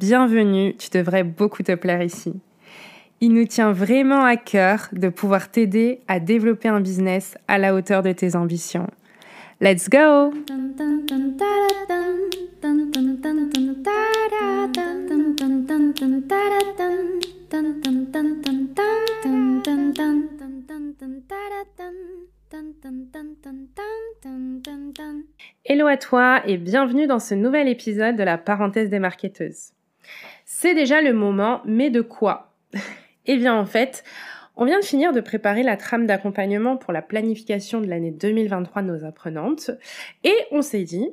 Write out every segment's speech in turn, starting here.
bienvenue, tu devrais beaucoup te plaire ici. Il nous tient vraiment à cœur de pouvoir t'aider à développer un business à la hauteur de tes ambitions. Let's go Hello à toi et bienvenue dans ce nouvel épisode de la parenthèse des marketeuses. C'est déjà le moment, mais de quoi Eh bien en fait, on vient de finir de préparer la trame d'accompagnement pour la planification de l'année 2023 de nos apprenantes et on s'est dit,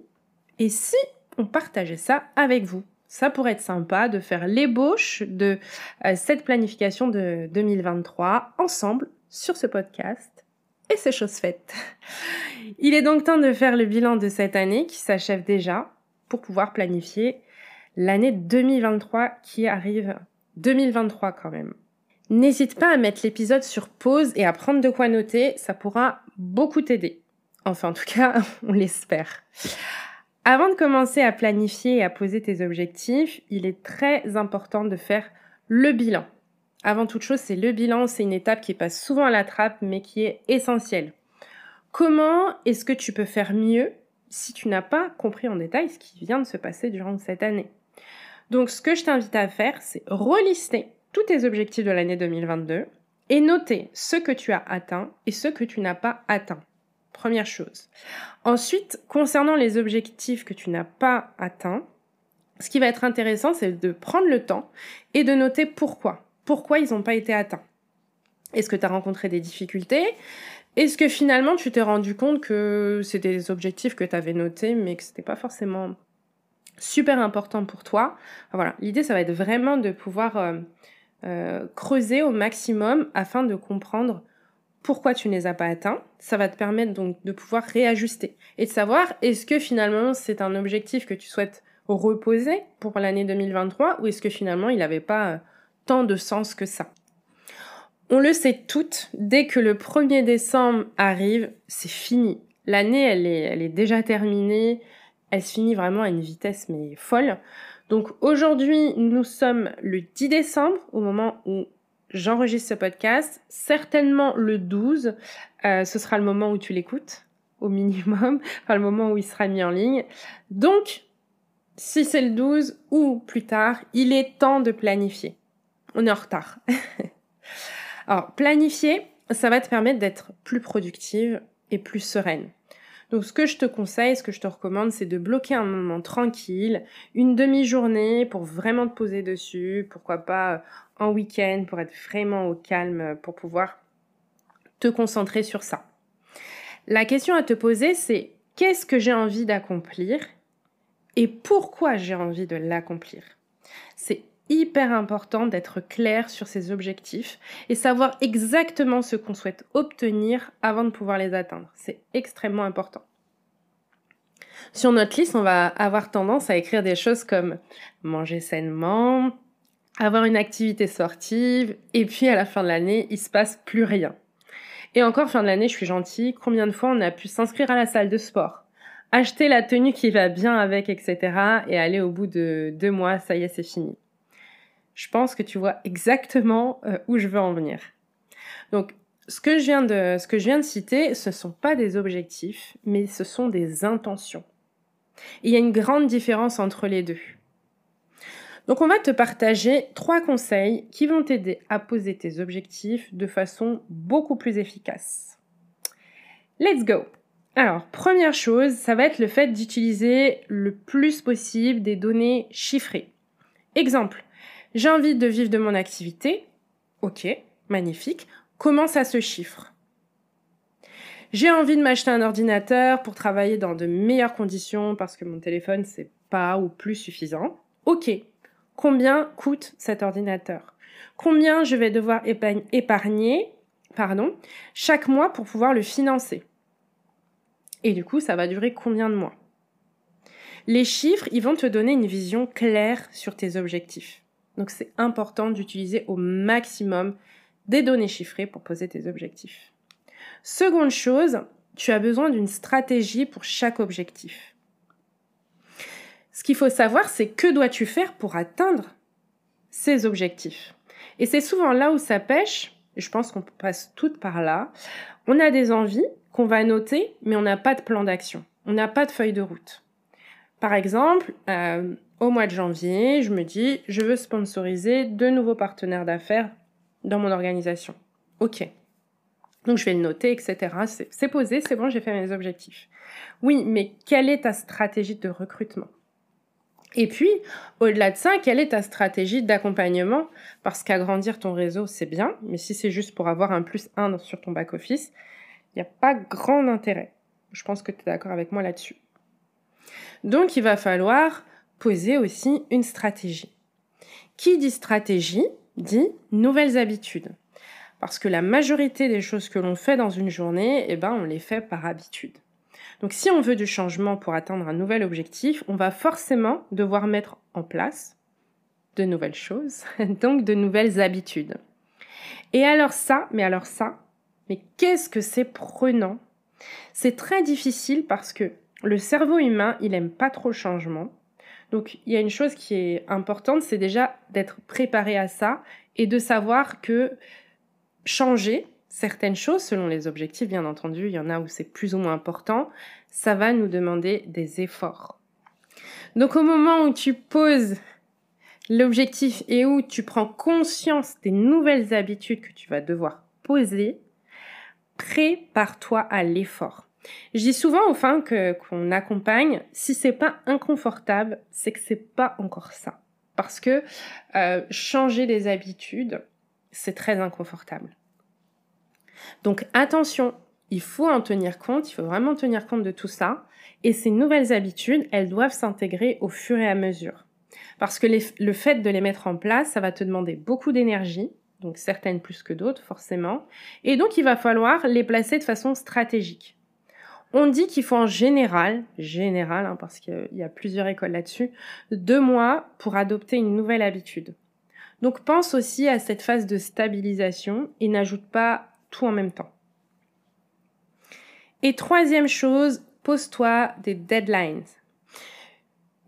et si on partageait ça avec vous? Ça pourrait être sympa de faire l'ébauche de euh, cette planification de 2023 ensemble sur ce podcast. Et c'est chose faite. Il est donc temps de faire le bilan de cette année qui s'achève déjà pour pouvoir planifier l'année 2023 qui arrive. 2023 quand même. N'hésite pas à mettre l'épisode sur pause et à prendre de quoi noter, ça pourra beaucoup t'aider. Enfin, en tout cas, on l'espère. Avant de commencer à planifier et à poser tes objectifs, il est très important de faire le bilan. Avant toute chose, c'est le bilan, c'est une étape qui passe souvent à la trappe, mais qui est essentielle. Comment est-ce que tu peux faire mieux si tu n'as pas compris en détail ce qui vient de se passer durant cette année? Donc, ce que je t'invite à faire, c'est relister tous tes objectifs de l'année 2022 et noter ce que tu as atteint et ce que tu n'as pas atteint. Première chose. Ensuite, concernant les objectifs que tu n'as pas atteints, ce qui va être intéressant, c'est de prendre le temps et de noter pourquoi. Pourquoi ils n'ont pas été atteints. Est-ce que tu as rencontré des difficultés? Est-ce que finalement tu t'es rendu compte que c'était des objectifs que tu avais notés mais que ce n'était pas forcément super important pour toi Voilà, l'idée ça va être vraiment de pouvoir euh, euh, creuser au maximum afin de comprendre pourquoi tu ne les as pas atteints. Ça va te permettre donc de pouvoir réajuster et de savoir est-ce que finalement c'est un objectif que tu souhaites reposer pour l'année 2023 ou est-ce que finalement il n'avait pas euh, tant de sens que ça? On le sait toutes, dès que le 1er décembre arrive, c'est fini. L'année, elle est, elle est déjà terminée, elle se finit vraiment à une vitesse mais folle. Donc aujourd'hui, nous sommes le 10 décembre, au moment où j'enregistre ce podcast. Certainement le 12, euh, ce sera le moment où tu l'écoutes, au minimum, enfin le moment où il sera mis en ligne. Donc, si c'est le 12 ou plus tard, il est temps de planifier. On est en retard. Alors, planifier, ça va te permettre d'être plus productive et plus sereine. Donc ce que je te conseille, ce que je te recommande, c'est de bloquer un moment tranquille, une demi-journée pour vraiment te poser dessus, pourquoi pas euh, en week-end pour être vraiment au calme, euh, pour pouvoir te concentrer sur ça. La question à te poser, c'est qu'est-ce que j'ai envie d'accomplir et pourquoi j'ai envie de l'accomplir? Hyper important d'être clair sur ses objectifs et savoir exactement ce qu'on souhaite obtenir avant de pouvoir les atteindre. C'est extrêmement important. Sur notre liste, on va avoir tendance à écrire des choses comme manger sainement, avoir une activité sportive, et puis à la fin de l'année, il se passe plus rien. Et encore fin de l'année, je suis gentille, combien de fois on a pu s'inscrire à la salle de sport, acheter la tenue qui va bien avec, etc. et aller au bout de deux mois, ça y est, c'est fini je pense que tu vois exactement euh, où je veux en venir. Donc, ce que, je viens de, ce que je viens de citer, ce ne sont pas des objectifs, mais ce sont des intentions. il y a une grande différence entre les deux. Donc on va te partager trois conseils qui vont t'aider à poser tes objectifs de façon beaucoup plus efficace. Let's go Alors, première chose, ça va être le fait d'utiliser le plus possible des données chiffrées. Exemple, j'ai envie de vivre de mon activité. Ok, magnifique. Comment ça se chiffre? J'ai envie de m'acheter un ordinateur pour travailler dans de meilleures conditions parce que mon téléphone c'est pas ou plus suffisant. Ok, combien coûte cet ordinateur? Combien je vais devoir épargner pardon, chaque mois pour pouvoir le financer? Et du coup, ça va durer combien de mois? Les chiffres, ils vont te donner une vision claire sur tes objectifs. Donc c'est important d'utiliser au maximum des données chiffrées pour poser tes objectifs. Seconde chose, tu as besoin d'une stratégie pour chaque objectif. Ce qu'il faut savoir, c'est que dois-tu faire pour atteindre ces objectifs? Et c'est souvent là où ça pêche, je pense qu'on passe toutes par là. On a des envies qu'on va noter, mais on n'a pas de plan d'action. On n'a pas de feuille de route. Par exemple, euh, au mois de janvier, je me dis, je veux sponsoriser deux nouveaux partenaires d'affaires dans mon organisation. Ok. Donc je vais le noter, etc. C'est posé, c'est bon, j'ai fait mes objectifs. Oui, mais quelle est ta stratégie de recrutement? Et puis, au-delà de ça, quelle est ta stratégie d'accompagnement? Parce qu'agrandir ton réseau, c'est bien, mais si c'est juste pour avoir un plus 1 sur ton back-office, il n'y a pas grand intérêt. Je pense que tu es d'accord avec moi là-dessus. Donc il va falloir poser aussi une stratégie. Qui dit stratégie dit nouvelles habitudes. Parce que la majorité des choses que l'on fait dans une journée, eh ben, on les fait par habitude. Donc si on veut du changement pour atteindre un nouvel objectif, on va forcément devoir mettre en place de nouvelles choses, donc de nouvelles habitudes. Et alors ça, mais alors ça, mais qu'est-ce que c'est prenant? C'est très difficile parce que le cerveau humain, il aime pas trop le changement. Donc il y a une chose qui est importante, c'est déjà d'être préparé à ça et de savoir que changer certaines choses selon les objectifs, bien entendu, il y en a où c'est plus ou moins important, ça va nous demander des efforts. Donc au moment où tu poses l'objectif et où tu prends conscience des nouvelles habitudes que tu vas devoir poser, prépare-toi à l'effort. Je dis souvent aux femmes qu'on accompagne, si c'est pas inconfortable, c'est que c'est pas encore ça. Parce que euh, changer des habitudes, c'est très inconfortable. Donc attention, il faut en tenir compte, il faut vraiment tenir compte de tout ça. Et ces nouvelles habitudes, elles doivent s'intégrer au fur et à mesure. Parce que le fait de les mettre en place, ça va te demander beaucoup d'énergie, donc certaines plus que d'autres forcément. Et donc il va falloir les placer de façon stratégique. On dit qu'il faut en général, général, hein, parce qu'il y a plusieurs écoles là-dessus, deux mois pour adopter une nouvelle habitude. Donc pense aussi à cette phase de stabilisation et n'ajoute pas tout en même temps. Et troisième chose, pose-toi des deadlines.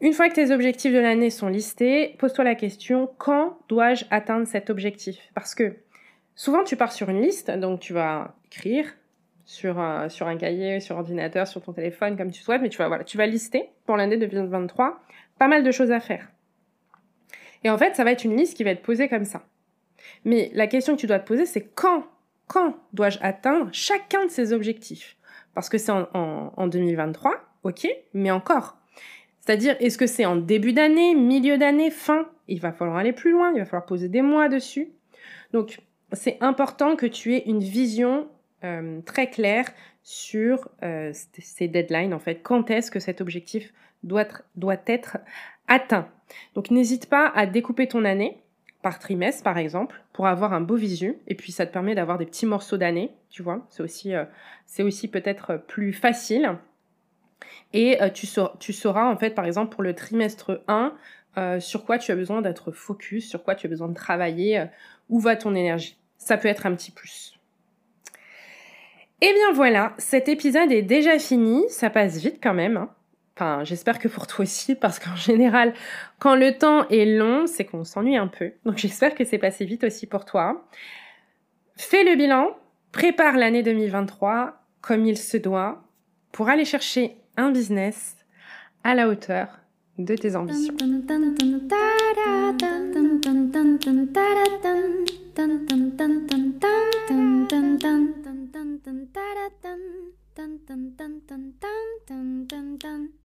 Une fois que tes objectifs de l'année sont listés, pose-toi la question quand dois-je atteindre cet objectif? Parce que souvent tu pars sur une liste, donc tu vas écrire sur sur un cahier, sur ordinateur, sur ton téléphone, comme tu souhaites, mais tu vas, voilà, tu vas lister pour l'année 2023 pas mal de choses à faire. Et en fait, ça va être une liste qui va être posée comme ça. Mais la question que tu dois te poser, c'est quand, quand dois-je atteindre chacun de ces objectifs? Parce que c'est en, en 2023, ok, mais encore. C'est-à-dire, est-ce que c'est en début d'année, milieu d'année, fin? Il va falloir aller plus loin, il va falloir poser des mois dessus. Donc, c'est important que tu aies une vision euh, très clair sur euh, ces deadlines, en fait, quand est-ce que cet objectif doit, doit être atteint? Donc n'hésite pas à découper ton année par trimestre, par exemple, pour avoir un beau visu, et puis ça te permet d'avoir des petits morceaux d'année, tu vois, c'est aussi, euh, aussi peut-être plus facile. Et tu, tu sauras, en fait, par exemple, pour le trimestre 1, sur quoi tu as besoin d'être focus, sur quoi tu as besoin de travailler, où va ton énergie? Ça peut être un petit plus. Et eh bien voilà, cet épisode est déjà fini, ça passe vite quand même. Hein. Enfin, j'espère que pour toi aussi, parce qu'en général, quand le temps est long, c'est qu'on s'ennuie un peu. Donc j'espère que c'est passé vite aussi pour toi. Fais le bilan, prépare l'année 2023 comme il se doit pour aller chercher un business à la hauteur de tes ambitions. Dun dun dun dun dun dun dun dun dun dun dun dun dun dun dun dun dun dun dun